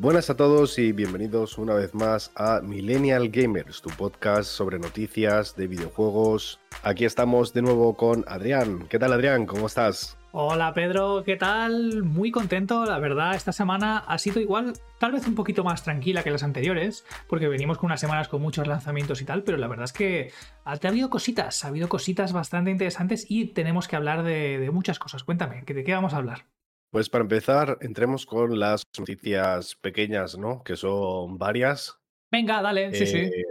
Buenas a todos y bienvenidos una vez más a Millennial Gamers, tu podcast sobre noticias de videojuegos. Aquí estamos de nuevo con Adrián. ¿Qué tal Adrián? ¿Cómo estás? Hola Pedro, ¿qué tal? Muy contento, la verdad, esta semana ha sido igual, tal vez un poquito más tranquila que las anteriores, porque venimos con unas semanas con muchos lanzamientos y tal, pero la verdad es que ha habido cositas, ha habido cositas bastante interesantes y tenemos que hablar de, muchas cosas. Cuéntame, ¿de qué vamos a hablar? Pues para empezar, entremos con las noticias pequeñas, ¿no? Que son varias. Venga, dale, sí, sí. Eh,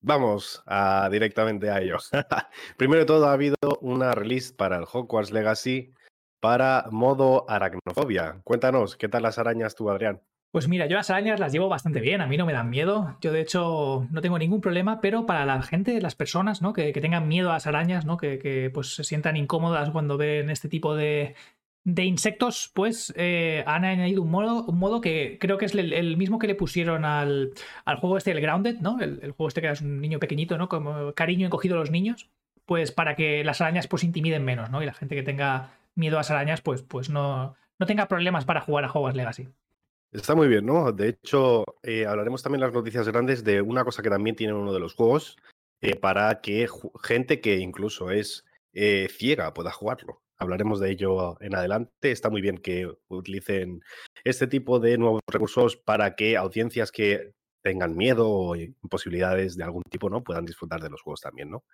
vamos a, directamente a ello. Primero de todo, ha habido una release para el Hogwarts Legacy para modo aracnofobia. Cuéntanos, ¿qué tal las arañas tú, Adrián? Pues mira, yo las arañas las llevo bastante bien, a mí no me dan miedo. Yo de hecho no tengo ningún problema, pero para la gente, las personas, ¿no? Que, tengan miedo a las arañas, ¿no? Que, pues se sientan incómodas cuando ven este tipo de, de insectos, pues eh, han añadido un modo, un modo que creo que es el, mismo que le pusieron al, juego este, el Grounded, ¿no? El, juego este que era un niño pequeñito, ¿no? Como cariño encogido a los niños, pues para que las arañas pues intimiden menos, ¿no? Y la gente que tenga miedo a las arañas, pues, pues no, no tenga problemas para jugar a Hogwarts Legacy. Está muy bien, ¿no? De hecho, eh, hablaremos también las noticias grandes de una cosa que también tiene uno de los juegos, eh, para que gente que incluso es ciega pueda jugarlo hablaremos de ello en adelante. Está muy bien que utilicen este tipo de nuevos recursos para que audiencias que tengan miedo o imposibilidades de algún tipo, ¿no? Puedan disfrutar de los juegos también, ¿no?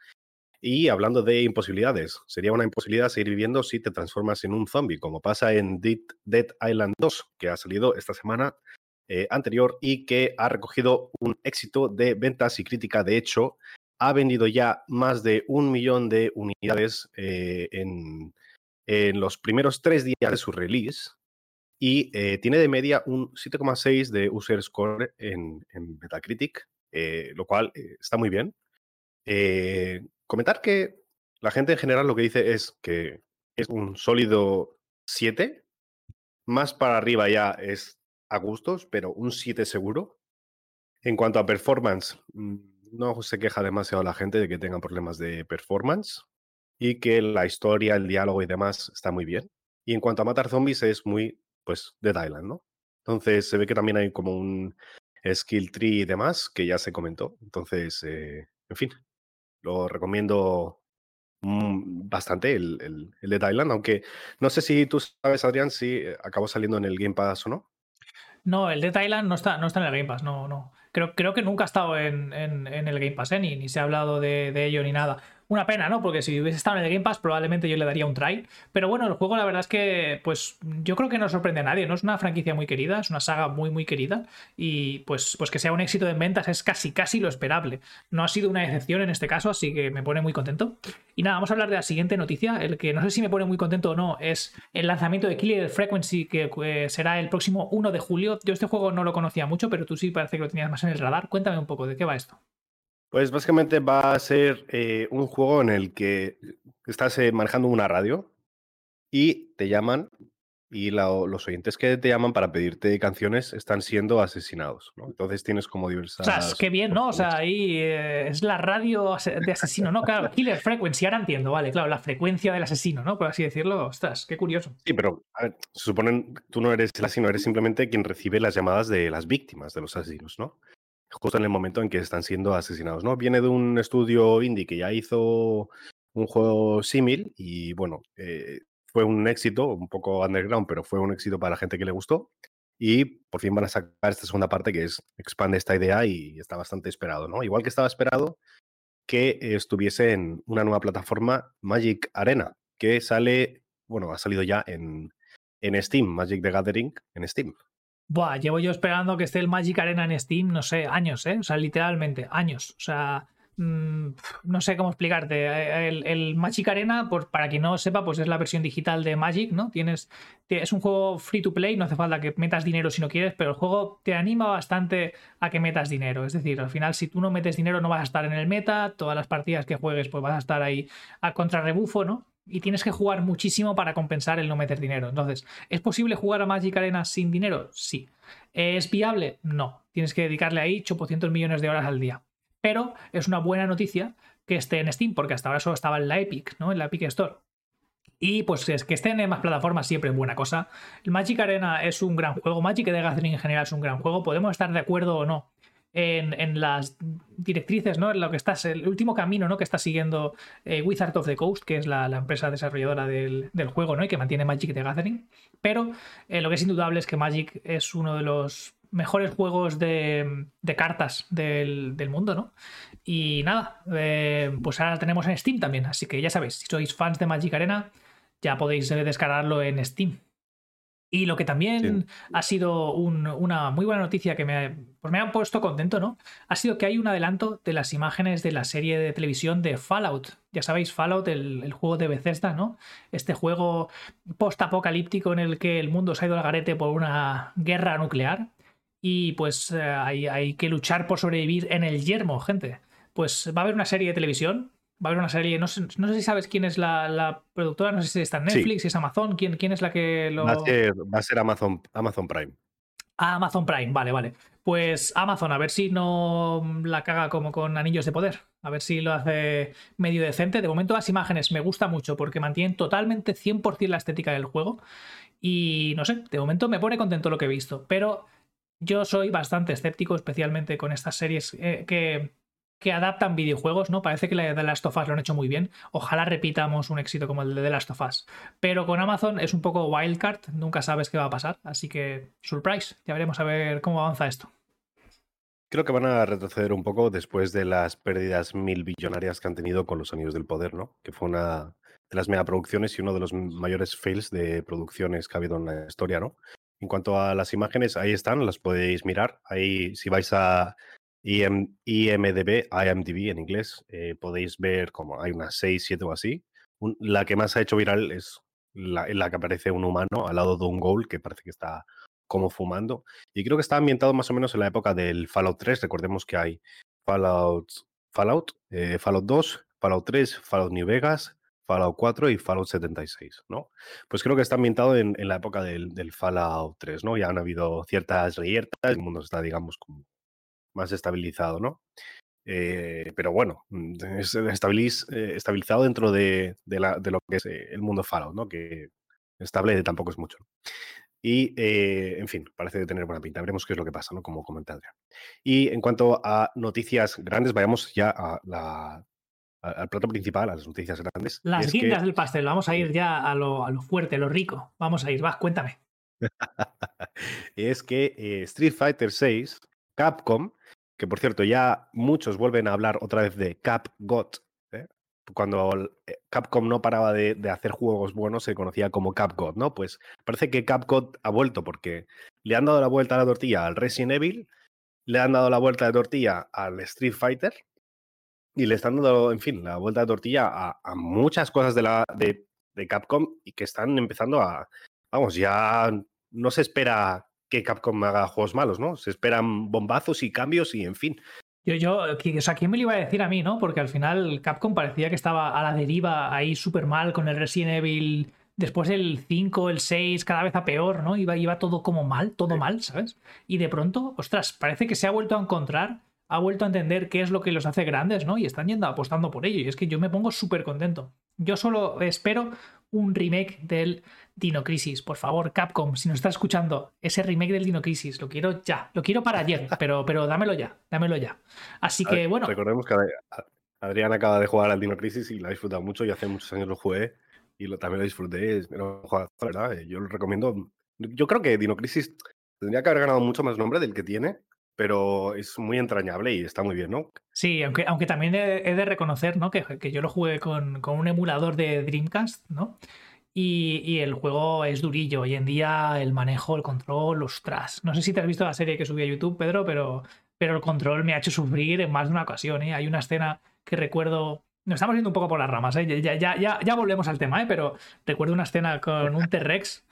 Y hablando de imposibilidades, sería una imposibilidad seguir viviendo si te transformas en un zombie, como pasa en Dead, Island 2, que ha salido esta semana eh, anterior y que ha recogido un éxito de ventas y crítica. De hecho, ha vendido ya más de un millón de unidades eh, en, en los primeros tres días de su release y eh, tiene de media un 7,6 de user score en, Metacritic, eh, lo cual eh, está muy bien. comentar que la gente en general lo que dice es que es un sólido 7, más para arriba ya es a gustos, pero un 7 seguro. En cuanto a performance, mm, no se queja demasiado la gente de que tengan problemas de performance y que la historia, el diálogo y demás está muy bien. Y en cuanto a matar zombies es muy, pues, de Thailand, ¿no? Entonces se ve que también hay como un skill tree y demás que ya se comentó. Entonces, eh, en fin, lo recomiendo mm, bastante el, el, de Thailand, aunque no sé si tú sabes, Adrián, si eh, acabó saliendo en el Game Pass o no. No, el de Thailand no está, no está en el Game Pass, no, no. Creo, creo que nunca ha estado en, en, el Game Pass, ¿eh? ni, ni, se ha hablado de, de ello ni nada. Una pena, ¿no? Porque si hubiese estado en el Game Pass, probablemente yo le daría un try. Pero bueno, el juego, la verdad es que, pues, yo creo que no sorprende a nadie. No es una franquicia muy querida, es una saga muy, muy querida. Y pues, pues que sea un éxito en ventas es casi, casi lo esperable. No ha sido una excepción en este caso, así que me pone muy contento. Y nada, vamos a hablar de la siguiente noticia. El que no sé si me pone muy contento o no es el lanzamiento de Killer Frequency, que eh, será el próximo 1 de julio. Yo este juego no lo conocía mucho, pero tú sí parece que lo tenías más en el radar. Cuéntame un poco de qué va esto. Pues básicamente va a ser eh, un juego en el que estás eh, manejando una radio y te llaman y los oyentes que te llaman para pedirte canciones están siendo asesinados, ¿no? Entonces tienes como diversas... O sea, qué bien, ¿no? O sea, ahí eh, es la radio de asesino, ¿no? Claro, Killer Frequency, ahora entiendo, vale, claro, la frecuencia del asesino, ¿no? Por así decirlo, ostras, qué curioso. Sí, pero a ver, se suponen, tú no eres el asesino, eres simplemente quien recibe las llamadas de las víctimas de los asesinos, ¿no? Justo en el momento en que están siendo asesinados. ¿no? Viene de un estudio indie que ya hizo un juego símil y bueno, eh, fue un éxito, un poco underground, pero fue un éxito para la gente que le gustó. Y por fin van a sacar esta segunda parte que es expande esta idea y está bastante esperado, ¿no? Igual que estaba esperado que estuviese en una nueva plataforma, Magic Arena, que sale, bueno, ha salido ya en, en Steam, Magic the Gathering en Steam. Buah, llevo yo esperando que esté el Magic Arena en Steam, no sé, años, ¿eh? O sea, literalmente, años. O sea, mm, no sé cómo explicarte. El, Magic Arena, por, para quien no sepa, pues es la versión digital de Magic, ¿no? Tienes, es un juego free to play, no hace falta que metas dinero si no quieres, pero el juego te anima bastante a que metas dinero. Es decir, al final, si tú no metes dinero, no vas a estar en el meta, todas las partidas que juegues, pues vas a estar ahí a contrarrebufo, ¿no? Y tienes que jugar muchísimo para compensar el no meter dinero. Entonces, ¿es posible jugar a Magic Arena sin dinero? Sí. ¿Es viable? No. Tienes que dedicarle ahí 800 millones de horas al día. Pero es una buena noticia que esté en Steam, porque hasta ahora solo estaba en la Epic, ¿no? En la Epic Store. Y pues es que estén en más plataformas siempre es buena cosa. El Magic Arena es un gran juego, Magic de Gathering en general es un gran juego, podemos estar de acuerdo o no en, las directrices, ¿no? En lo que estás, el último camino, ¿no? Que está siguiendo eh, Wizard of the Coast, que es la, empresa desarrolladora del, juego, ¿no? Y que mantiene Magic the Gathering. Pero eh, lo que es indudable es que Magic es uno de los mejores juegos de, cartas del, mundo, ¿no? Y nada, eh, pues ahora lo tenemos en Steam también. Así que ya sabéis, si sois fans de Magic Arena, ya podéis descargarlo en Steam. Y lo que también ha sido una muy buena noticia que me, pues me ha puesto contento, ¿no? Ha sido que hay un adelanto de las imágenes de la serie de televisión de Fallout. Ya sabéis, Fallout, el, juego de Bethesda, ¿no? Este juego post-apocalíptico en el que el mundo se ha ido al garete por una guerra nuclear. Y pues eh, hay, hay que luchar por sobrevivir en el yermo, gente. Pues va a haber una serie de televisión va a haber una serie, no sé, no sé si sabes quién es la, productora, no sé si está en Netflix, si es Amazon, ¿quién, quién es la que lo... Va a ser, va a ser Amazon, Amazon Prime. Ah, Amazon Prime, vale, vale. Pues Amazon, a ver si no la caga como con anillos de poder. A ver si lo hace medio decente. De momento las imágenes me gusta mucho porque mantienen totalmente 100% la estética del juego. Y no sé, de momento me pone contento lo que he visto. Pero yo soy bastante escéptico, especialmente con estas series eh, que que adaptan videojuegos, ¿no? Parece que la de The Last of Us lo han hecho muy bien. Ojalá repitamos un éxito como el de The Last of Us. Pero con Amazon es un poco wildcard, nunca sabes qué va a pasar. Así que, surprise, ya veremos a ver cómo avanza esto. Creo que van a retroceder un poco después de las pérdidas mil billonarias que han tenido con los Anillos del Poder, ¿no? Que fue una de las megaproducciones y uno de los mayores fails de producciones que ha habido en la historia, ¿no? En cuanto a las imágenes, ahí están, las podéis mirar. Ahí, si vais a IMDB, IMDB en inglés, eh, podéis ver como hay unas 6, 7 o así. la que más ha hecho viral es la, en la que aparece un humano al lado de un goal que parece que está como fumando. Y creo que está ambientado más o menos en la época del Fallout 3. Recordemos que hay Fallout, Fallout, eh, Fallout 2, Fallout 3, Fallout New Vegas, Fallout 4 y Fallout 76, ¿no? Pues creo que está ambientado en, la época del, del, Fallout 3, ¿no? Ya han habido ciertas reyertas, el mundo está, digamos, como más estabilizado, ¿no? Eh, pero bueno, mm, es eh, estabilizado dentro de, lo que es eh, el mundo Fallout, ¿no? Que estable tampoco es mucho. Y, en fin, parece tener buena pinta. Veremos qué es lo que pasa, ¿no? Como comenta Adrián. Y en cuanto a noticias grandes, vayamos ya a la, al plato principal, a las noticias grandes. Las guindas del pastel, vamos a ir ya a lo, a lo fuerte, a lo rico. Vamos a ir, vas, cuéntame. es que Street Fighter VI, Capcom, que por cierto ya muchos vuelven a hablar otra vez de CapGot. ¿eh? Cuando eh, Capcom no paraba de, hacer juegos buenos se conocía como CapGot, ¿no? Pues parece que CapGot ha vuelto porque le han dado la vuelta a la tortilla al Resident Evil, le han dado la vuelta de tortilla al Street Fighter y le están dando, en fin, la vuelta de tortilla a, muchas cosas de, la, de, de Capcom y que están empezando a, vamos, ya no se espera que Capcom haga juegos malos, ¿no? Se esperan bombazos y cambios y en fin. Yo, yo, o sea, ¿quién me lo iba a decir a mí, no? Porque al final Capcom parecía que estaba a la deriva ahí súper mal con el Resident Evil. Después el 5, el 6, cada vez a peor, ¿no? Iba, iba todo como mal, todo mal, ¿sabes? Y de pronto, ostras, parece que se ha vuelto a encontrar, ha vuelto a entender qué es lo que los hace grandes, ¿no? Y están yendo apostando por ello. Y es que yo me pongo súper contento. Yo solo espero un remake del Dino Crisis. Por favor, Capcom, si nos estás escuchando, ese remake del Dino Crisis, lo quiero ya. Lo quiero para ayer, pero, pero dámelo ya, dámelo ya. Así que, bueno. Recordemos que Adrián acaba de jugar al Dino Crisis y lo ha disfrutado mucho y hace muchos años lo jugué y lo, también lo disfruté. Lo ¿verdad? Yo lo recomiendo. Yo creo que Dino Crisis tendría que haber ganado mucho más nombre del que tiene, pero es muy entrañable y está muy bien, ¿no? Sí, aunque, aunque también he, de reconocer, ¿no? Que, que yo lo jugué con, con, un emulador de Dreamcast, ¿no? Y, el juego es durillo. Hoy en día el manejo, el control, ostras. No sé si te has visto la serie que subí a YouTube, Pedro, pero, pero el control me ha hecho sufrir en más de una ocasión. ¿eh? Hay una escena que recuerdo. Nos estamos yendo un poco por las ramas, ¿eh? ya, ya, ya, ya volvemos al tema, ¿eh? pero recuerdo una escena con un T-Rex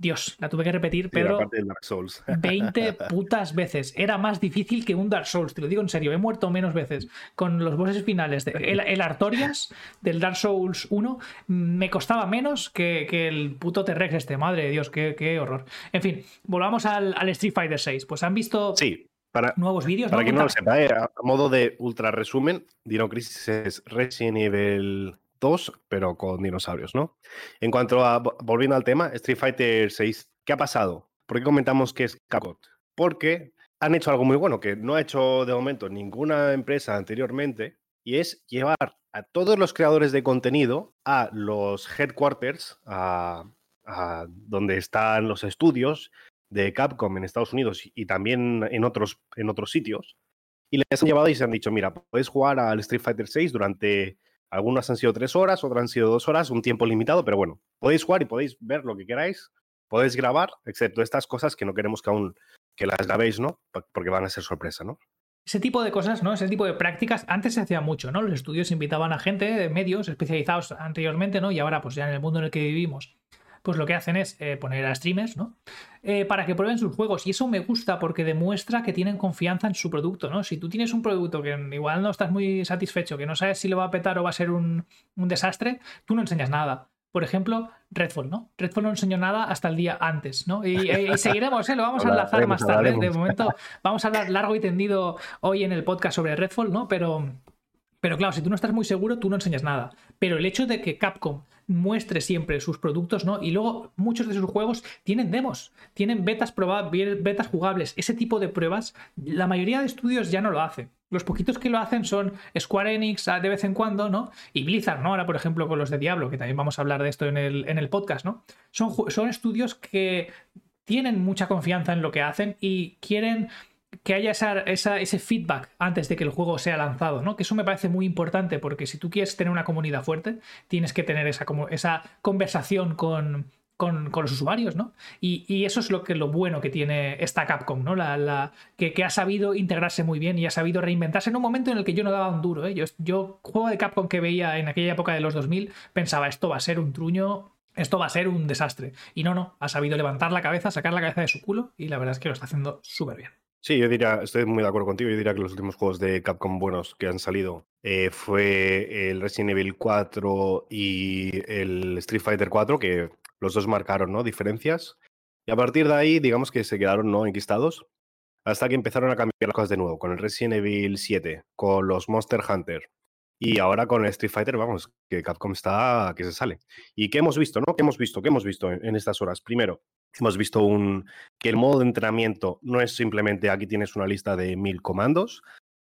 Dios, la tuve que repetir, pero 20 putas veces. Era más difícil que un Dark Souls, te lo digo en serio. He muerto menos veces con los bosses finales. De, el, Artorias del Dark Souls 1 me costaba menos que, el puto T-Rex este. Madre de Dios, qué, horror. En fin, volvamos al, Street Fighter 6. Pues han visto sí. Para, nuevos vídeos. Para quien no lo sepa, eh, a modo de ultra resumen, Dino Crisis es Resident Evil 2, pero con dinosaurios, ¿no? En cuanto a, volviendo al tema, Street Fighter 6, ¿qué ha pasado? ¿Por qué comentamos que es Capcom? Porque han hecho algo muy bueno que no ha hecho de momento ninguna empresa anteriormente, y es llevar a todos los creadores de contenido a los headquarters, a, donde están los estudios de Capcom en Estados Unidos y también en otros, en otros sitios, y les han llevado y se han dicho, mira, puedes jugar al Street Fighter 6 durante, algunas han sido tres horas, otras han sido dos horas, un tiempo limitado, pero bueno, podéis jugar y podéis ver lo que queráis, podéis grabar, excepto estas cosas que no queremos que aún que las grabéis, ¿no? Porque van a ser sorpresa, ¿no? Ese tipo de cosas, ¿no? Ese tipo de prácticas, antes se hacía mucho, ¿no? Los estudios invitaban a gente, de medios especializados anteriormente, ¿no? Y ahora, pues ya en el mundo en el que vivimos, pues lo que hacen es eh, poner a streamers, ¿no? Eh, para que prueben sus juegos. Y eso me gusta porque demuestra que tienen confianza en su producto, ¿no? Si tú tienes un producto que igual no estás muy satisfecho, que no sabes si lo va a petar o va a ser un, desastre, tú no enseñas nada. Por ejemplo, Redfall, ¿no? Redfall no enseñó nada hasta el día antes, ¿no? Y, seguiremos, ¿eh? Lo vamos a enlazar más tarde. De momento, vamos a hablar largo y tendido hoy en el podcast sobre Redfall, ¿no? Pero, pero claro, si tú no estás muy seguro, tú no enseñas nada. Pero el hecho de que Capcom muestre siempre sus productos, ¿no? Y luego muchos de sus juegos tienen demos, tienen betas probables, betas jugables. Ese tipo de pruebas, la mayoría de estudios ya no lo hacen. Los poquitos que lo hacen son Square Enix de vez en cuando, ¿no? Y Blizzard, ¿no? Ahora, por ejemplo, con los de Diablo, que también vamos a hablar de esto en el, en el podcast, ¿no? Son, son estudios que tienen mucha confianza en lo que hacen y quieren que haya ese feedback antes de que el juego sea lanzado, ¿no? Que eso me parece muy importante porque si tú quieres tener una comunidad fuerte, tienes que tener esa, esa conversación con, con, los usuarios, ¿no? Y, eso es lo que lo bueno que tiene esta Capcom, ¿no? La, que, ha sabido integrarse muy bien y ha sabido reinventarse en un momento en el que yo no daba un duro, ¿eh? Yo, yo juego de Capcom que veía en aquella época de los 2000, pensaba, esto va a ser un truño esto va a ser un desastre. Y no, no, ha sabido levantar la cabeza, sacar la cabeza de su culo y la verdad es que lo está haciendo súper bien. Sí, yo diría, estoy muy de acuerdo contigo. Yo diría que los últimos juegos de Capcom buenos que han salido eh, fue el Resident Evil 4 y el Street Fighter 4, que los dos marcaron ¿no? diferencias. Y a partir de ahí, digamos que se quedaron ¿no? enquistados hasta que empezaron a cambiar las cosas de nuevo, con el Resident Evil 7, con los Monster Hunter y ahora con el Street Fighter, vamos, que Capcom está que se sale. ¿Y qué hemos visto, no? ¿Qué hemos visto? ¿Qué hemos visto en estas horas? Primero, Hemos visto un, que el modo de entrenamiento no es simplemente aquí tienes una lista de mil comandos.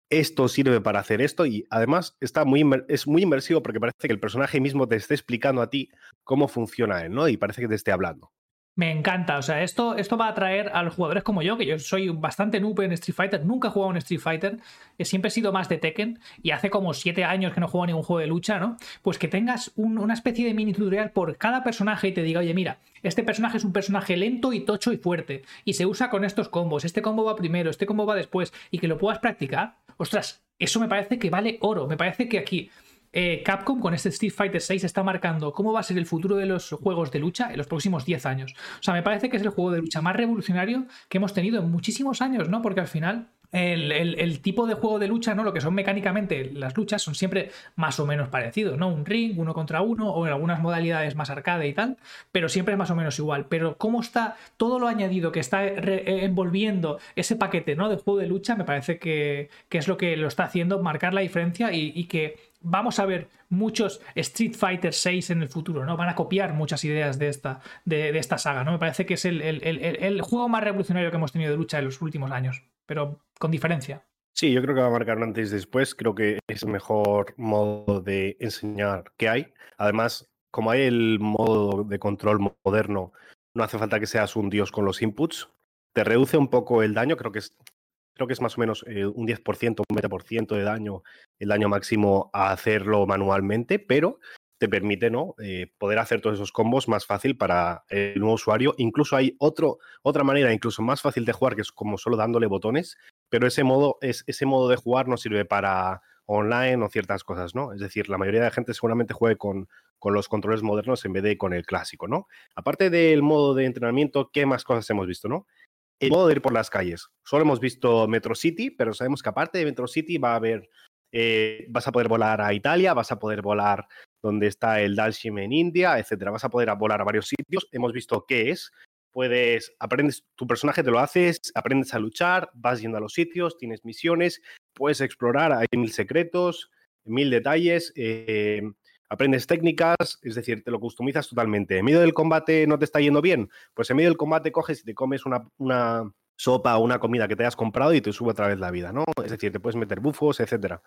Esto sirve para hacer esto y además está muy, es muy inmersivo porque parece que el personaje mismo te esté explicando a ti cómo funciona él, ¿no? Y parece que te esté hablando. Me encanta, o sea, esto, esto va a atraer a los jugadores como yo, que yo soy bastante noob en Street Fighter, nunca he jugado en Street Fighter, siempre he sido más de Tekken y hace como siete años que no juego ningún juego de lucha, ¿no? Pues que tengas una especie de mini tutorial por cada personaje y te diga, oye, mira, este personaje es un personaje lento y tocho y fuerte y se usa con estos combos, este combo va primero, este combo va después y que lo puedas practicar, ostras, eso me parece que vale oro, me parece que aquí eh, Capcom con este Street Fighter 6 está marcando cómo va a ser el futuro de los juegos de lucha en los próximos 10 años. O sea, me parece que es el juego de lucha más revolucionario que hemos tenido en muchísimos años, ¿no? Porque al final el, tipo de juego de lucha, ¿no? Lo que son mecánicamente las luchas son siempre más o menos parecidos, ¿no? Un ring, uno contra uno, o en algunas modalidades más arcade y tal, pero siempre es más o menos igual. Pero cómo está todo lo añadido que está envolviendo ese paquete, ¿no? De juego de lucha, me parece que, es lo que lo está haciendo marcar la diferencia y que vamos a ver muchos Street Fighter 6 en el futuro, ¿no? Van a copiar muchas ideas de esta, de, esta saga, ¿no? Me parece que es el, juego más revolucionario que hemos tenido de lucha en los últimos años, pero con diferencia. Sí, yo creo que va a marcar antes y después. Creo que es el mejor modo de enseñar que hay. Además, como hay el modo de control moderno, no hace falta que seas un dios con los inputs. Te reduce un poco el daño. Creo que es creo que es más o menos eh, un 10%, un 20% de daño, el daño máximo a hacerlo manualmente, pero te permite ¿no? Eh, poder hacer todos esos combos más fácil para el nuevo usuario. Incluso hay otro, otra manera, incluso más fácil de jugar, que es como solo dándole botones, pero ese modo, es, ese modo de jugar no sirve para online o ciertas cosas, ¿no? Es decir, la mayoría de la gente seguramente juegue con, con los controles modernos en vez de con el clásico, ¿no? Aparte del modo de entrenamiento, ¿qué más cosas hemos visto, no? El modo de ir por las calles. Solo hemos visto Metro City, pero sabemos que aparte de Metro City va a haber, eh, vas a poder volar a Italia, vas a poder volar donde está el Dalshim en India, etcétera. Vas a poder volar a varios sitios. Hemos visto qué es. Puedes, aprendes, tu personaje te lo haces, aprendes a luchar, vas yendo a los sitios, tienes misiones, puedes explorar, hay mil secretos, mil detalles. Eh, aprendes técnicas, es decir, te lo customizas totalmente. En medio del combate no te está yendo bien, pues en medio del combate coges y te comes una, una sopa o una comida que te hayas comprado y te sube otra vez la vida, ¿no? Es decir, te puedes meter bufos, etcétera.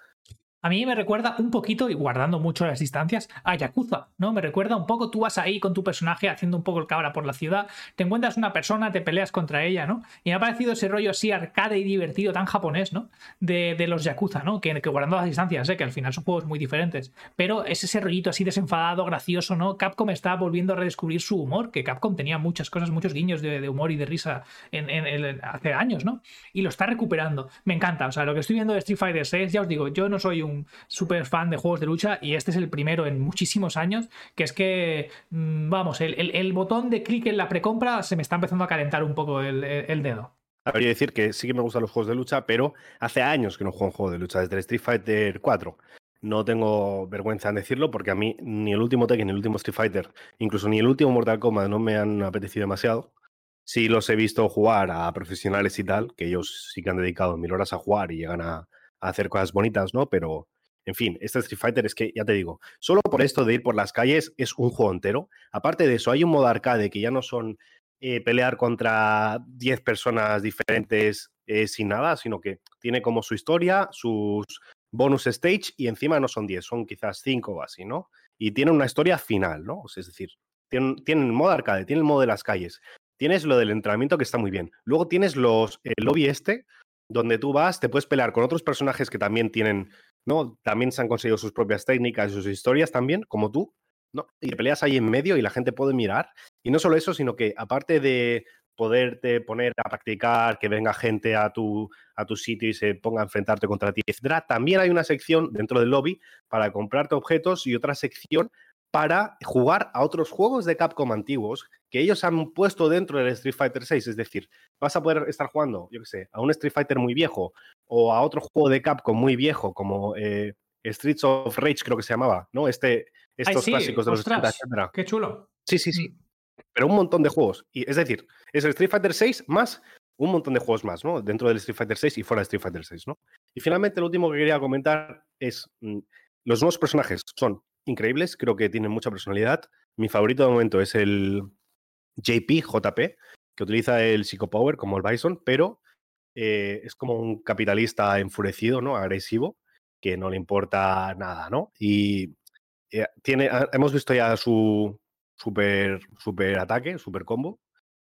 A mí me recuerda un poquito, y guardando mucho las distancias, a Yakuza, ¿no? Me recuerda un poco, tú vas ahí con tu personaje haciendo un poco el cabra por la ciudad, te encuentras una persona, te peleas contra ella, ¿no? Y me ha parecido ese rollo así arcade y divertido, tan japonés, ¿no? De, los Yakuza, ¿no? Que, guardando las distancias, ¿eh? Que al final son juegos muy diferentes. Pero es ese rollito así desenfadado, gracioso, ¿no? Capcom está volviendo a redescubrir su humor, que Capcom tenía muchas cosas, muchos guiños de, humor y de risa en, hace años, ¿no? Y lo está recuperando. Me encanta, o sea, lo que estoy viendo de Street Fighter 6, ya os digo, yo no soy un un súper fan de juegos de lucha y este es el primero en muchísimos años, que es que, mm, vamos, el, botón de clic en la precompra se me está empezando a calentar un poco el, dedo. Habría decir que sí que me gustan los juegos de lucha, pero hace años que no juego un juego de lucha, desde Street Fighter 4. No tengo vergüenza en decirlo porque a mí ni el último Tekken, ni el último Street Fighter, incluso ni el último Mortal Kombat no me han apetecido demasiado. Sí los he visto jugar a profesionales y tal, que ellos sí que han dedicado mil horas a jugar y llegan a, hacer cosas bonitas, ¿no? Pero, en fin, este Street Fighter es que, ya te digo, solo por esto de ir por las calles es un juego entero. Aparte de eso, hay un modo arcade que ya no son eh, pelear contra 10 personas diferentes eh, sin nada, sino que tiene como su historia, sus bonus stage y encima no son 10, son quizás 5 o así, ¿no? Y tiene una historia final, ¿no? Es decir, tienen, tienen modo arcade, tiene el modo de las calles, tienes lo del entrenamiento que está muy bien. Luego tienes los, el lobby este, donde tú vas, te puedes pelear con otros personajes que también tienen, ¿no? También se han conseguido sus propias técnicas y sus historias también, como tú, ¿no? Y te peleas ahí en medio y la gente puede mirar. Y no solo eso, sino que aparte de poderte poner a practicar, que venga gente a tu, a tu sitio y se ponga a enfrentarte contra ti, etc. También hay una sección dentro del lobby para comprarte objetos y otra sección para jugar a otros juegos de Capcom antiguos que ellos han puesto dentro del Street Fighter 6. Es decir, vas a poder estar jugando, yo qué sé, a un Street Fighter muy viejo o a otro juego de Capcom muy viejo como eh, Streets of Rage, creo que se llamaba, ¿no? Este, estos clásicos de los ostras, Qué chulo. Sí, sí, sí. Mm. Pero un montón de juegos. Y, es decir, es el Street Fighter 6 más un montón de juegos más, ¿no? Dentro del Street Fighter 6 y fuera del Street Fighter 6, ¿no? Y finalmente, lo último que quería comentar es. Mm, los nuevos personajes son increíbles, creo que tienen mucha personalidad. Mi favorito de momento es el JP, JP, que utiliza el Psychopower como el Bison, pero eh, es como un capitalista enfurecido, ¿no? Agresivo, que no le importa nada, ¿no? Y eh, tiene, hemos visto ya su super, super ataque, super combo,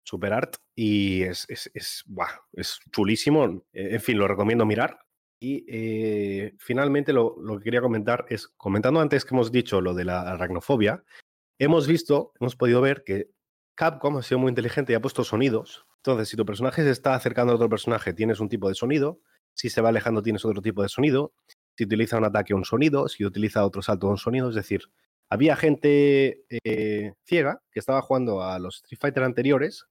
super art, y es, es, es, es chulísimo. En fin, lo recomiendo mirar. Y eh, finalmente lo, que quería comentar es, comentando antes que hemos dicho lo de la aracnofobia, hemos visto, hemos podido ver que Capcom ha sido muy inteligente y ha puesto sonidos. Entonces, si tu personaje se está acercando a otro personaje, tienes un tipo de sonido. Si se va alejando, tienes otro tipo de sonido. Si utiliza un ataque, un sonido. Si utiliza otro salto, un sonido. Es decir, había gente eh, ciega que estaba jugando a los Street Fighter anteriores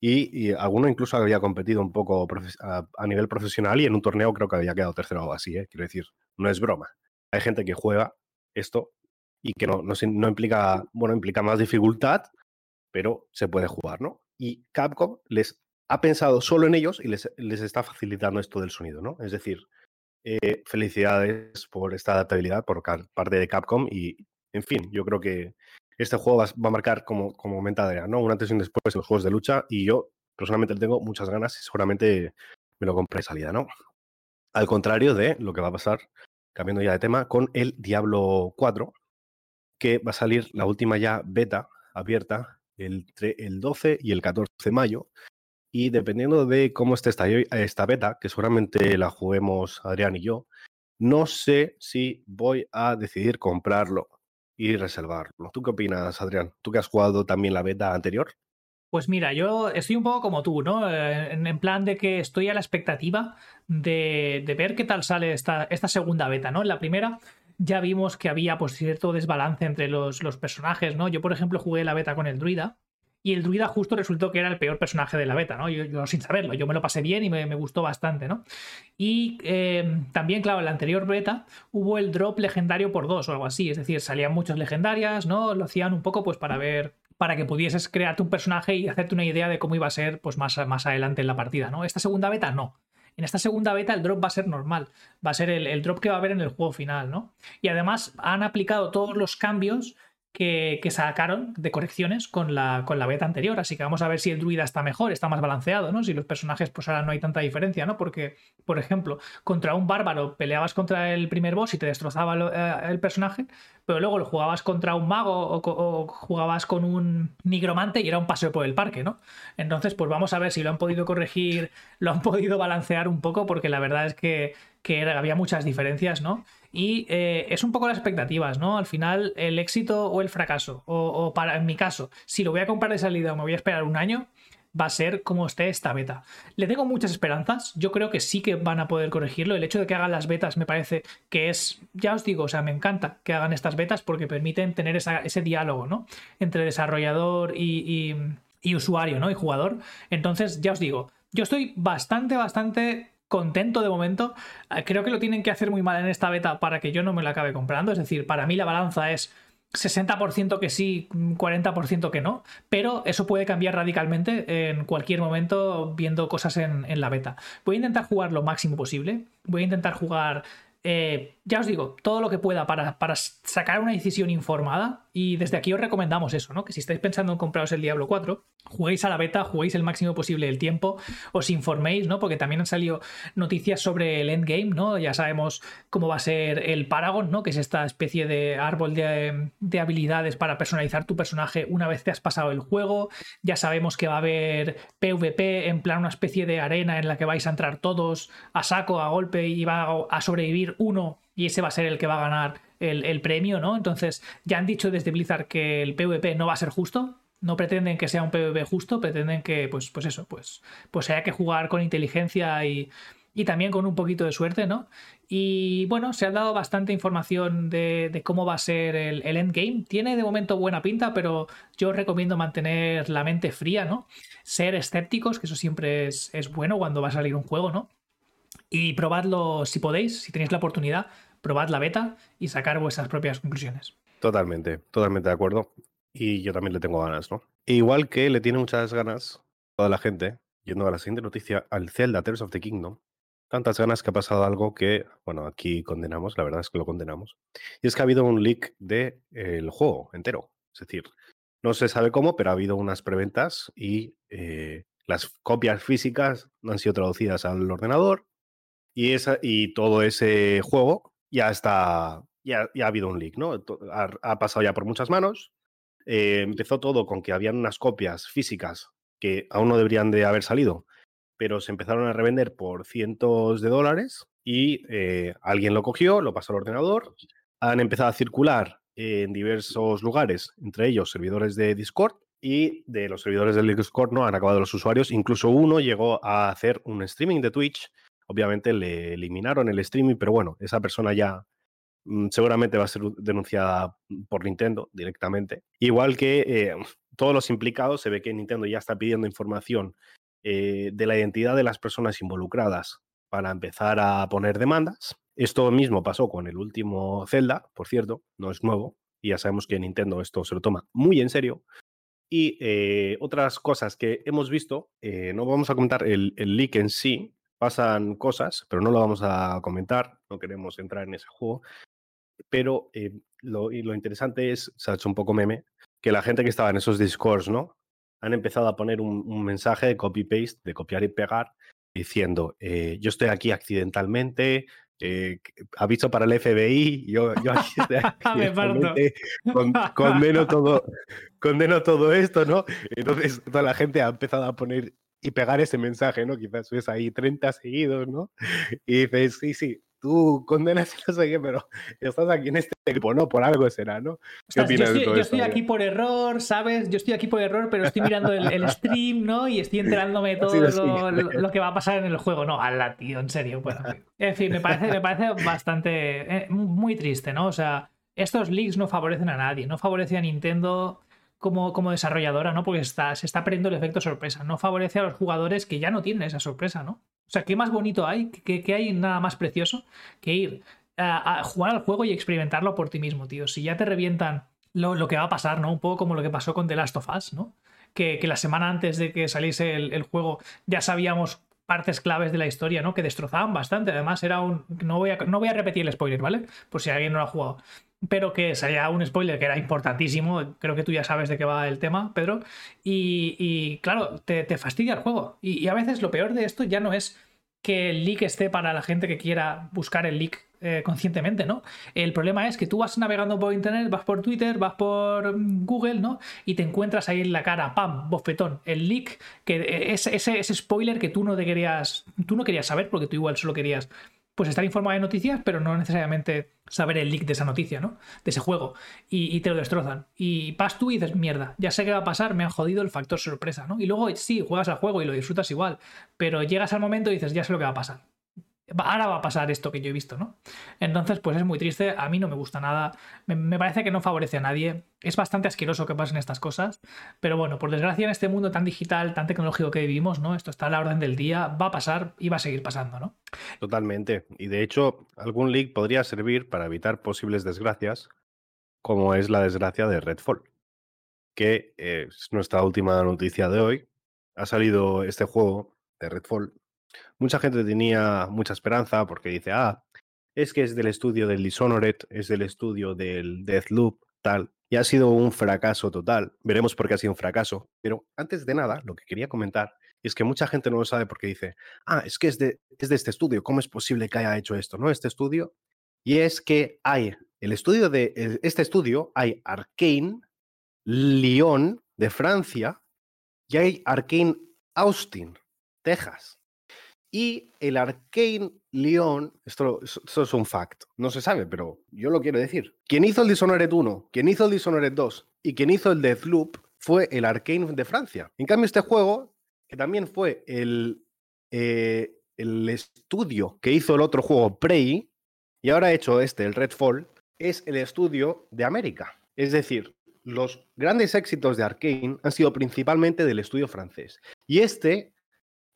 y, alguno incluso había competido un poco a, nivel profesional y en un torneo creo que había quedado tercero o así, ¿eh? quiero decir, no es broma. Hay gente que juega esto y que no, no, implica, bueno, implica más dificultad, pero se puede jugar, ¿no? Y Capcom les ha pensado solo en ellos y les, les está facilitando esto del sonido, ¿no? Es decir, eh, felicidades por esta adaptabilidad por parte de Capcom y, en fin, yo creo que este juego va, a marcar, como, como comenta Adrián, ¿no? un antes y un después en los juegos de lucha y yo personalmente tengo muchas ganas y seguramente me lo compré de salida, ¿no? Al contrario de lo que va a pasar, cambiando ya de tema, con el Diablo 4, que va a salir la última ya beta abierta el, el 12 y el 14 de mayo. Y dependiendo de cómo esté esta, esta beta, que seguramente la juguemos Adrián y yo, no sé si voy a decidir comprarlo y reservarlo. ¿Tú qué opinas, Adrián? ¿Tú que has jugado también la beta anterior? Pues mira, yo estoy un poco como tú, ¿no? Eh, en, plan de que estoy a la expectativa de, ver qué tal sale esta, segunda beta, ¿no? En la primera ya vimos que había pues, cierto desbalance entre los personajes, ¿no? Yo, por ejemplo, jugué la beta con el druida y el druida justo resultó que era el peor personaje de la beta, ¿no? Yo, sin saberlo, yo me lo pasé bien y me, gustó bastante, ¿no? Y eh, también, claro, en la anterior beta hubo el drop legendario por dos o algo así, es decir, salían muchas legendarias, ¿no? Lo hacían un poco pues para ver para que pudieses crearte un personaje y hacerte una idea de cómo iba a ser pues más, más adelante en la partida, ¿no? Esta segunda beta no. En esta segunda beta el drop va a ser normal, va a ser el, el drop que va a haber en el juego final, ¿no? Y además han aplicado todos los cambios que, sacaron de correcciones con la, con la beta anterior. Así que vamos a ver si el druida está mejor, está más balanceado, ¿no? Si los personajes, pues ahora no hay tanta diferencia, ¿no? Porque, por ejemplo, contra un bárbaro peleabas contra el primer boss y te destrozaba eh, el personaje, pero luego lo jugabas contra un mago o, jugabas con un nigromante y era un paseo por el parque, ¿no? Entonces, pues vamos a ver si lo han podido corregir, lo han podido balancear un poco, porque la verdad es que, que había muchas diferencias, ¿no? Y eh, es un poco las expectativas, ¿no? Al final, el éxito o el fracaso, o, para, en mi caso, si lo voy a comprar de salida o me voy a esperar un año, va a ser como esté esta beta. Le tengo muchas esperanzas, yo creo que sí que van a poder corregirlo. El hecho de que hagan las betas me parece que es, ya os digo, o sea, me encanta que hagan estas betas porque permiten tener ese diálogo, ¿no? Entre desarrollador y, y usuario, ¿no? Y jugador. Entonces, ya os digo, yo estoy bastante, bastante contento de momento. Eh, creo que lo tienen que hacer muy mal en esta beta para que yo no me la acabe comprando. Es decir, para mí la balanza es 60% que sí, 40% que no, pero eso puede cambiar radicalmente en cualquier momento viendo cosas en, en, la beta. Voy a intentar jugar lo máximo posible, voy a intentar jugar eh, ya os digo, todo lo que pueda para, para, sacar una decisión informada. Y desde aquí os recomendamos eso, ¿no? Que si estáis pensando en compraros el Diablo 4, juguéis a la beta, juguéis el máximo posible el tiempo, os informéis, ¿no? Porque también han salido noticias sobre el endgame, ¿no? Ya sabemos cómo va a ser el Paragon, ¿no? Que es esta especie de árbol de, de habilidades para personalizar tu personaje una vez te has pasado el juego. Ya sabemos que va a haber PvP, en plan una especie de arena en la que vais a entrar todos a saco, a golpe y va a sobrevivir uno y ese va a ser el que va a ganar el, premio, ¿no? Entonces, ya han dicho desde Blizzard que el PvP no va a ser justo, no pretenden que sea un PvP justo, pretenden que, pues, pues eso, pues, pues haya que jugar con inteligencia y, y también con un poquito de suerte, ¿no? Y bueno, se ha dado bastante información de, cómo va a ser el, el, endgame. Tiene de momento buena pinta, pero yo recomiendo mantener la mente fría, ¿no? Ser escépticos, que eso siempre es, es bueno cuando va a salir un juego, ¿no? Y probadlo si podéis, si tenéis la oportunidad, probad la beta y sacar vuestras propias conclusiones. Totalmente, totalmente de acuerdo. Y yo también le tengo ganas, ¿no? E igual que le tiene muchas ganas toda la gente, yendo a la siguiente noticia, al Zelda Tears of the Kingdom. Tantas ganas que ha pasado algo que, bueno, aquí condenamos, la verdad es que lo condenamos. Y es que ha habido un leak del el juego entero. Es decir, no se sabe cómo, pero ha habido unas preventas y eh, las copias físicas han sido traducidas al ordenador y, esa, y todo ese juego ya está, ya, ha habido un leak, ¿no? Ha, pasado ya por muchas manos. Eh, empezó todo con que habían unas copias físicas que aún no deberían de haber salido, pero se empezaron a revender por cientos de dólares y eh, alguien lo cogió, lo pasó al ordenador, han empezado a circular en diversos lugares, entre ellos servidores de Discord, y de los servidores del Discord no han acabado los usuarios. Incluso uno llegó a hacer un streaming de Twitch Obviamente le eliminaron el streaming, pero bueno, esa persona ya mm, seguramente va a ser denunciada por Nintendo directamente. Igual que eh, todos los implicados, se ve que Nintendo ya está pidiendo información eh, de la identidad de las personas involucradas para empezar a poner demandas. Esto mismo pasó con el último Zelda, por cierto, no es nuevo, y ya sabemos que Nintendo esto se lo toma muy en serio. Y eh, otras cosas que hemos visto, no vamos a comentar el, el leak en sí, pasan cosas, pero no lo vamos a comentar, no queremos entrar en ese juego. Pero eh, lo, y lo interesante es, se ha hecho un poco meme, que la gente que estaba en esos discords, ¿no? Han empezado a poner un, mensaje de copy-paste, de copiar y pegar, diciendo, eh, yo estoy aquí accidentalmente, eh, aviso para el FBI, yo, yo aquí estoy accidentalmente, condeno, todo, condeno todo esto, ¿no? Entonces toda la gente ha empezado a poner y pegar ese mensaje, ¿no? Quizás ves ahí 30 seguidos, ¿no? Y dices, sí, sí, tú condenas y no sé qué, pero estás aquí en este equipo, ¿no? Por algo será, ¿no? ¿Qué opinas yo estoy, de todo yo estoy aquí por error, ¿sabes? Yo estoy aquí por error, pero estoy mirando el, stream, ¿no? Y estoy enterándome de todo lo, que va a pasar en el juego. No, ala, tío, en serio. Bueno, en fin, me parece, me parece bastante, eh, muy triste, ¿no? O sea, estos leaks no favorecen a nadie, no favorece a Nintendo como, como desarrolladora, ¿no? Porque está, se está perdiendo el efecto sorpresa. No favorece a los jugadores que ya no tienen esa sorpresa, ¿no? O sea, ¿qué más bonito hay? ¿Qué, qué hay nada más precioso que ir a, jugar al juego y experimentarlo por ti mismo, tío? Si ya te revientan lo, lo, que va a pasar, ¿no? Un poco como lo que pasó con The Last of Us, ¿no? Que, que la semana antes de que saliese el, juego ya sabíamos partes claves de la historia, ¿no? Que destrozaban bastante. Además, era un. No voy a, no voy a repetir el spoiler, ¿vale? Por si alguien no lo ha jugado. Pero que sería un spoiler que era importantísimo. Creo que tú ya sabes de qué va el tema, Pedro. Y, claro, te, fastidia el juego. y a veces lo peor de esto ya no es que el leak esté para la gente que quiera buscar el leak eh, conscientemente, ¿no? El problema es que tú vas navegando por internet, vas por Twitter, vas por mm, Google, ¿no? Y te encuentras ahí en la cara, ¡pam! bofetón, el leak, que ese, ese, spoiler que tú no te querías, tú no querías saber porque tú igual solo querías pues estar informado de noticias, pero no necesariamente saber el leak de esa noticia, ¿no? De ese juego. Y, te lo destrozan. Y vas tú y dices, mierda, ya sé qué va a pasar, me han jodido el factor sorpresa, ¿no? Y luego sí, juegas al juego y lo disfrutas igual, pero llegas al momento y dices, ya sé lo que va a pasar ahora va a pasar esto que yo he visto, ¿no? Entonces, pues es muy triste, a mí no me gusta nada, me, parece que no favorece a nadie, es bastante asqueroso que pasen estas cosas, pero bueno, por desgracia en este mundo tan digital, tan tecnológico que vivimos, ¿no? Esto está a la orden del día, va a pasar y va a seguir pasando, ¿no? Totalmente, y de hecho, algún leak podría servir para evitar posibles desgracias, como es la desgracia de Redfall, que es nuestra última noticia de hoy. Ha salido este juego de Redfall Mucha gente tenía mucha esperanza porque dice, ah, es que es del estudio del Dishonored, es del estudio del Deathloop, tal. Y ha sido un fracaso total. Veremos por qué ha sido un fracaso. Pero antes de nada, lo que quería comentar es que mucha gente no lo sabe porque dice, ah, es que es de, es de este estudio, ¿cómo es posible que haya hecho esto? ¿No? Este estudio. Y es que hay, el estudio de este estudio, hay Arkane, Lyon de Francia y hay Arkane Austin, Texas. Y el Arcane Leon, esto, esto, es un fact, no se sabe, pero yo lo quiero decir. Quien hizo el Dishonored 1, quien hizo el Dishonored 2 y quien hizo el Deathloop fue el Arcane de Francia. En cambio, este juego, que también fue el, eh, el estudio que hizo el otro juego Prey, y ahora ha hecho este, el Redfall, es el estudio de América. Es decir, los grandes éxitos de Arkane han sido principalmente del estudio francés. Y este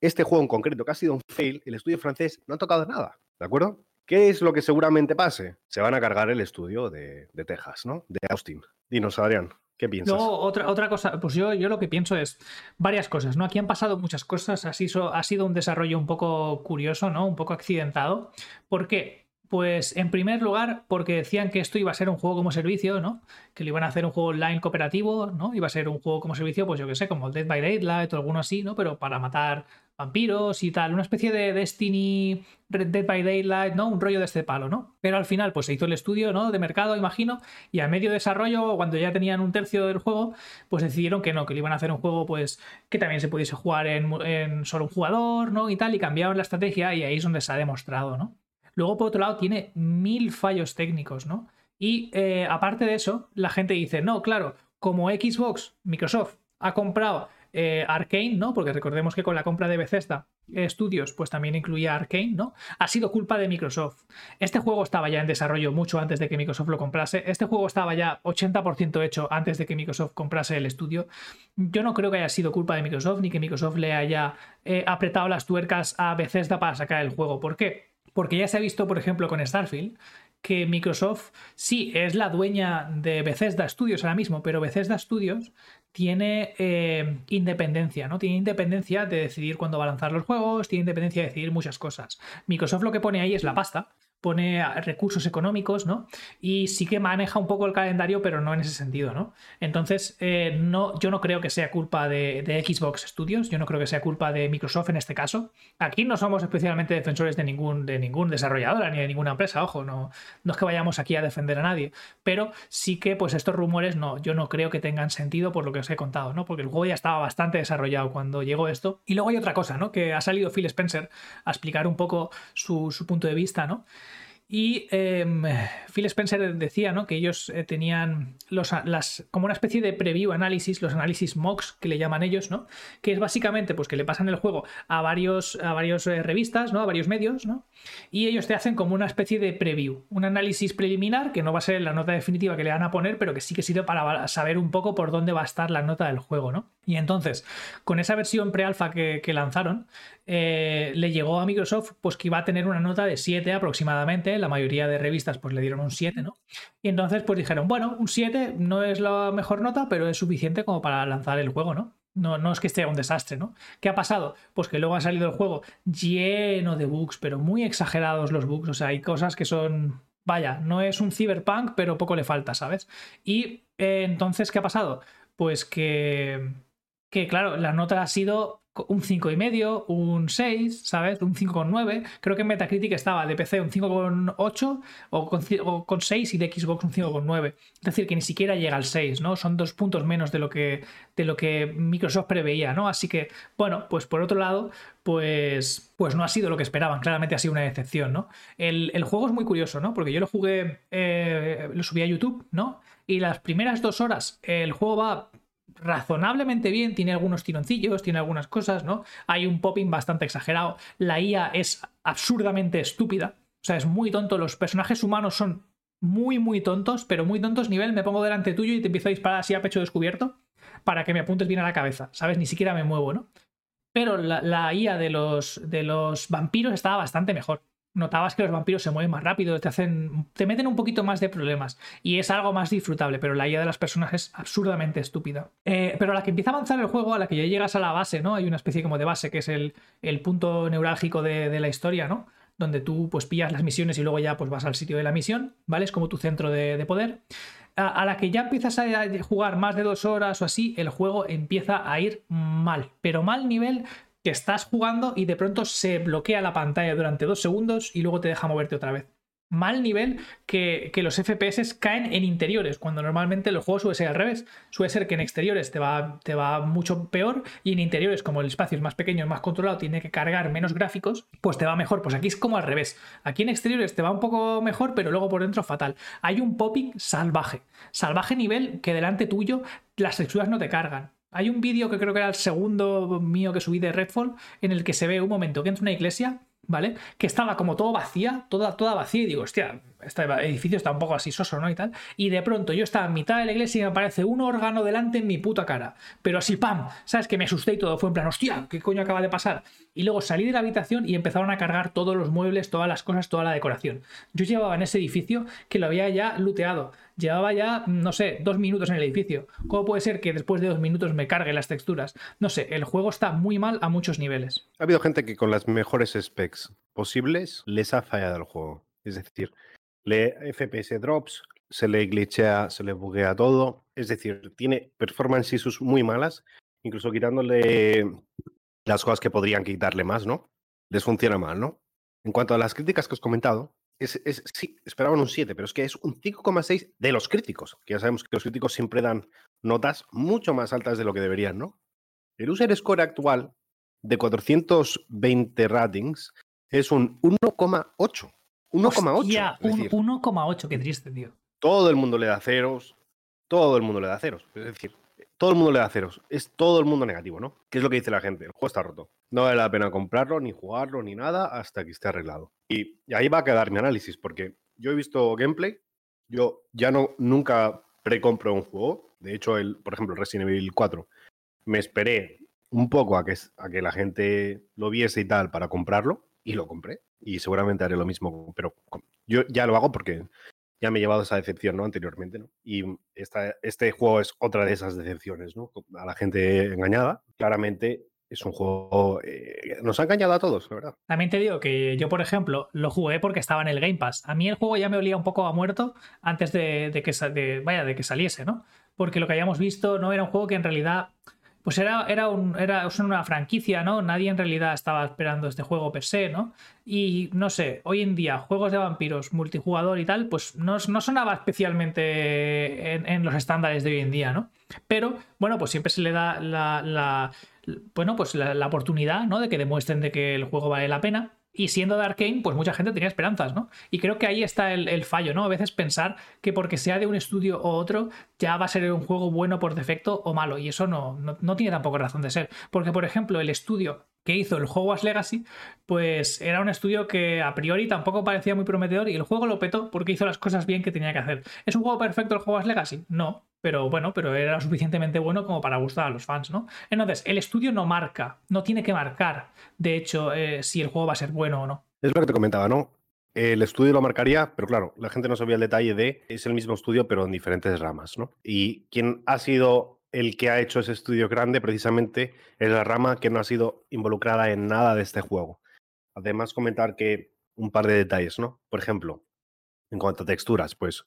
este juego en concreto, que ha sido un fail, el estudio francés no ha tocado nada, ¿de acuerdo? ¿Qué es lo que seguramente pase? Se van a cargar el estudio de, Texas, ¿no? De Austin. Dinos, Adrián, ¿qué piensas? No, otra, otra cosa, pues yo, yo lo que pienso es varias cosas, ¿no? Aquí han pasado muchas cosas, ha sido, ha sido un desarrollo un poco curioso, ¿no? Un poco accidentado. ¿Por qué? Pues en primer lugar, porque decían que esto iba a ser un juego como servicio, ¿no? Que le iban a hacer un juego online cooperativo, ¿no? Iba a ser un juego como servicio, pues yo que sé, como Dead by Daylight o alguno así, ¿no? Pero para matar vampiros y tal, una especie de Destiny Dead by Daylight, ¿no? Un rollo de este palo, ¿no? Pero al final, pues se hizo el estudio, ¿no? De mercado, imagino, y a medio desarrollo, cuando ya tenían un tercio del juego, pues decidieron que no, que le iban a hacer un juego, pues, que también se pudiese jugar en, solo un jugador, ¿no? Y tal, y cambiaron la estrategia, y ahí es donde se ha demostrado, ¿no? Luego, por otro lado, tiene mil fallos técnicos, ¿no? Y eh, aparte de eso, la gente dice, no, claro, como Xbox, Microsoft, ha comprado eh, Arkane, ¿no? Porque recordemos que con la compra de Bethesda Studios, pues también incluía Arkane, ¿no? Ha sido culpa de Microsoft. Este juego estaba ya en desarrollo mucho antes de que Microsoft lo comprase. Este juego estaba ya 80% hecho antes de que Microsoft comprase el estudio. Yo no creo que haya sido culpa de Microsoft ni que Microsoft le haya eh, apretado las tuercas a Bethesda para sacar el juego. ¿Por qué? Porque ya se ha visto, por ejemplo, con Starfield, que Microsoft sí es la dueña de Bethesda Studios ahora mismo, pero Bethesda Studios tiene eh, independencia, ¿no? Tiene independencia de decidir cuándo va a lanzar los juegos, tiene independencia de decidir muchas cosas. Microsoft lo que pone ahí es la pasta, pone recursos económicos, ¿no? Y sí que maneja un poco el calendario, pero no en ese sentido, ¿no? Entonces, eh, no, yo no creo que sea culpa de, Xbox Studios, yo no creo que sea culpa de Microsoft en este caso. Aquí no somos especialmente defensores de ningún, de ningún desarrollador ni de ninguna empresa, ojo, no, no es que vayamos aquí a defender a nadie, pero sí que pues estos rumores no, yo no creo que tengan sentido por lo que os he contado, ¿no? Porque el juego ya estaba bastante desarrollado cuando llegó esto. Y luego hay otra cosa, ¿no? Que ha salido Phil Spencer a explicar un poco su, su punto de vista, ¿no? Y em, Phil Spencer decía ¿no? que ellos eh, tenían los, las, como una especie de preview análisis, los análisis mocks que le llaman ellos, ¿no? que es básicamente pues, que le pasan el juego a varios, a varios eh, revistas, ¿no? a varios medios, ¿no? y ellos te hacen como una especie de preview, un análisis preliminar que no va a ser la nota definitiva que le van a poner, pero que sí que sirve para saber un poco por dónde va a estar la nota del juego. ¿no? Y entonces, con esa versión pre-alfa que, que lanzaron, eh, le llegó a Microsoft pues que iba a tener una nota de 7 aproximadamente, la mayoría de revistas pues le dieron un 7, ¿no? Y entonces pues dijeron, bueno, un 7 no es la mejor nota, pero es suficiente como para lanzar el juego, ¿no? No, no es que esté un desastre, ¿no? ¿Qué ha pasado? Pues que luego ha salido el juego lleno de bugs, pero muy exagerados los bugs. O sea, hay cosas que son. Vaya, no es un cyberpunk, pero poco le falta, ¿sabes? Y eh, entonces, ¿qué ha pasado? Pues que. Que claro, la nota ha sido un 5,5, un 6, ¿sabes? Un 5,9. Creo que en Metacritic estaba de PC un 5,8 o con, o con 6 y de Xbox un 5,9. Es decir, que ni siquiera llega al 6, ¿no? Son dos puntos menos de lo que, de lo que Microsoft preveía, ¿no? Así que, bueno, pues por otro lado, pues, pues no ha sido lo que esperaban. Claramente ha sido una decepción, ¿no? El, el juego es muy curioso, ¿no? Porque yo lo jugué, eh, lo subí a YouTube, ¿no? Y las primeras dos horas el juego va razonablemente bien, tiene algunos tironcillos, tiene algunas cosas, ¿no? Hay un popping bastante exagerado, la IA es absurdamente estúpida, o sea, es muy tonto, los personajes humanos son muy, muy tontos, pero muy tontos nivel, me pongo delante tuyo y te empiezo a disparar así a pecho descubierto para que me apuntes bien a la cabeza, ¿sabes? Ni siquiera me muevo, ¿no? Pero la, IA de los, de los vampiros estaba bastante mejor notabas que los vampiros se mueven más rápido, te hacen. te meten un poquito más de problemas. Y es algo más disfrutable, pero la IA de las personas es absurdamente estúpida. Eh, pero a la que empieza a avanzar el juego, a la que ya llegas a la base, ¿no? Hay una especie como de base, que es el, el punto neurálgico de, la historia, ¿no? Donde tú pues pillas las misiones y luego ya pues vas al sitio de la misión, ¿vale? Es como tu centro de, poder. A, a, la que ya empiezas a jugar más de dos horas o así, el juego empieza a ir mal, pero mal nivel que estás jugando y de pronto se bloquea la pantalla durante dos segundos y luego te deja moverte otra vez. Mal nivel que, los FPS caen en interiores, cuando normalmente el juego suele ser al revés. Suele ser que en exteriores te va, te va mucho peor y en interiores, como el espacio es más pequeño, más controlado, tiene que cargar menos gráficos, pues te va mejor. Pues aquí es como al revés. Aquí en exteriores te va un poco mejor, pero luego por dentro fatal. Hay un popping salvaje. Salvaje nivel que delante tuyo las texturas no te cargan hay un vídeo que creo que era el segundo mío que subí de Redfall, en el que se ve un momento que entra una iglesia, ¿vale? Que estaba como todo vacía, toda, toda vacía, y digo, hostia, este edificio está un poco así soso, ¿no? Y tal. Y de pronto yo estaba en mitad de la iglesia y me aparece un órgano delante en mi puta cara. Pero así, ¡pam! ¿Sabes? Que me asusté y todo fue en plan, hostia, ¿qué coño acaba de pasar? Y luego salí de la habitación y empezaron a cargar todos los muebles, todas las cosas, toda la decoración. Yo llevaba en ese edificio que lo había ya looteado Llevaba ya, no sé, dos minutos en el edificio. ¿Cómo puede ser que después de dos minutos me cargue las texturas? No sé, el juego está muy mal a muchos niveles. Ha habido gente que con las mejores specs posibles les ha fallado el juego. Es decir, le FPS drops, se le glitchea, se le buguea todo. Es decir, tiene performance issues muy malas, incluso quitándole las cosas que podrían quitarle más, ¿no? Les funciona mal, ¿no? En cuanto a las críticas que os he comentado, es, sí, esperaban un 7, pero es que es un 5,6 de los críticos, que ya sabemos que los críticos siempre dan notas mucho más altas de lo que deberían, ¿no? El user score actual de 420 ratings es un 1,8. 1,8. Un 1,8, qué triste, tío. Todo el mundo le da ceros, todo el mundo le da ceros. Es decir, todo el mundo le da ceros. Es todo el mundo negativo, ¿no? ¿Qué es lo que dice la gente? El juego está roto. No vale la pena comprarlo, ni jugarlo, ni nada, hasta que esté arreglado. Y, ahí va a quedar mi análisis, porque yo he visto gameplay, yo ya no nunca precompro un juego. De hecho, el, por ejemplo, Resident Evil 4, me esperé un poco a que, a que la gente lo viese y tal para comprarlo, y lo compré. Y seguramente haré lo mismo, pero yo ya lo hago porque ya me he llevado esa decepción, ¿no? Anteriormente, ¿no? Y esta, este juego es otra de esas decepciones, ¿no? A la gente engañada. Claramente es un juego. Eh, nos ha engañado a todos, la verdad. También te digo que yo, por ejemplo, lo jugué porque estaba en el Game Pass. A mí el juego ya me olía un poco a muerto antes de, que, vaya, de que saliese, ¿no? Porque lo que hayamos visto no era un juego que en realidad pues era, era, un, era una franquicia, ¿no? Nadie en realidad estaba esperando este juego per se, ¿no? Y no sé, hoy en día, juegos de vampiros, multijugador y tal, pues no, no sonaba especialmente en, los estándares de hoy en día, ¿no? Pero, bueno, pues siempre se le da la, bueno, pues la, la, oportunidad, ¿no? De que demuestren de que el juego vale la pena. Y siendo de Arkane, pues mucha gente tenía esperanzas, ¿no? Y creo que ahí está el, fallo, ¿no? A veces pensar que porque sea de un estudio o otro, ya va a ser un juego bueno por defecto o malo. Y eso no, no, tiene tampoco razón de ser. Porque, por ejemplo, el estudio que hizo el Hogwarts Legacy, pues era un estudio que a priori tampoco parecía muy prometedor y el juego lo petó porque hizo las cosas bien que tenía que hacer. ¿Es un juego perfecto el Hogwarts Legacy? No, pero bueno, pero era suficientemente bueno como para gustar a los fans, ¿no? Entonces, el estudio no marca, no tiene que marcar, de hecho, eh, si el juego va a ser bueno o no. Es lo que te comentaba, ¿no? El estudio lo marcaría, pero claro, la gente no sabía el detalle de es el mismo estudio, pero en diferentes ramas, ¿no? Y quien ha sido el que ha hecho ese estudio grande precisamente es la rama que no ha sido involucrada en nada de este juego. Además, comentar que un par de detalles, ¿no? Por ejemplo, en cuanto a texturas, pues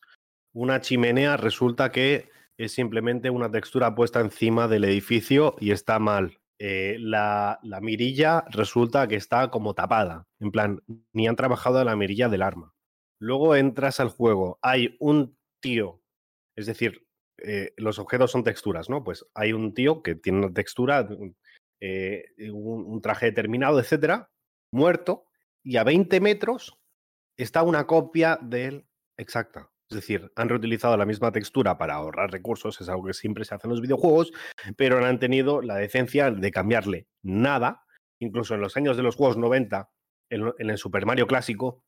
una chimenea resulta que es simplemente una textura puesta encima del edificio y está mal. Eh, la, la, mirilla resulta que está como tapada. En plan, ni han trabajado la mirilla del arma. Luego entras al juego, hay un tío, es decir, eh, los objetos son texturas, ¿no? Pues hay un tío que tiene una textura, eh, un, un, traje determinado, etcétera, muerto, y a 20 metros está una copia de él exacta. Es decir, han reutilizado la misma textura para ahorrar recursos, es algo que siempre se hace en los videojuegos, pero no han tenido la decencia de cambiarle nada. Incluso en los años de los juegos 90, en, en el Super Mario clásico,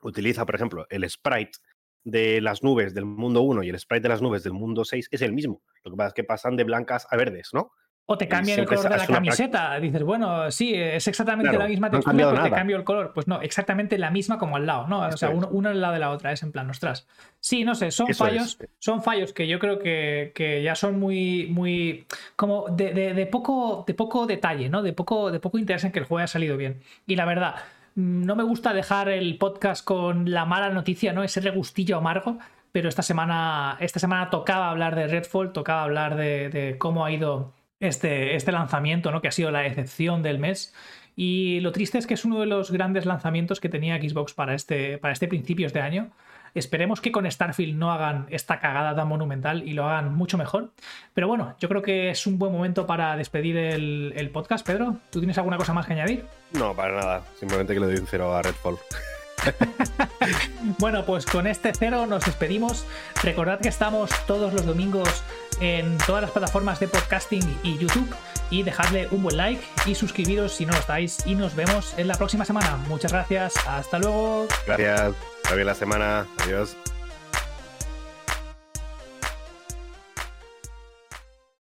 utiliza, por ejemplo, el sprite de las nubes del mundo 1 y el sprite de las nubes del mundo 6 es el mismo. Lo que pasa es que pasan de blancas a verdes, ¿no? O te cambian el color de la camiseta. Dices, bueno, sí, es exactamente claro, la misma textura, no pues te cambio el color. Pues no, exactamente la misma como al lado, ¿no? o sea, uno, uno, al lado de la otra, es en plan, ostras. Sí, no sé, son Eso fallos, es. son fallos que yo creo que, que ya son muy, muy, como de, de, de, poco, de poco detalle, ¿no? De poco, de poco interés en que el juego haya salido bien. Y la verdad, no me gusta dejar el podcast con la mala noticia, ¿no? Ese regustillo amargo. Pero esta semana, esta semana tocaba hablar de Redfall, tocaba hablar de, cómo ha ido este, este lanzamiento, ¿no? Que ha sido la excepción del mes. Y lo triste es que es uno de los grandes lanzamientos que tenía Xbox para este, para este principios de año. Esperemos que con Starfield no hagan esta cagada tan monumental y lo hagan mucho mejor. Pero bueno, yo creo que es un buen momento para despedir el, el podcast. Pedro, ¿tú tienes alguna cosa más que añadir? No, para nada. Simplemente que le doy un cero a Redfall. bueno, pues con este cero nos despedimos. Recordad que estamos todos los domingos en todas las plataformas de podcasting y YouTube. Y dejadle un buen like y suscribiros si no lo estáis. Y nos vemos en la próxima semana. Muchas gracias. Hasta luego. Gracias. Hasta bien la semana. Adiós.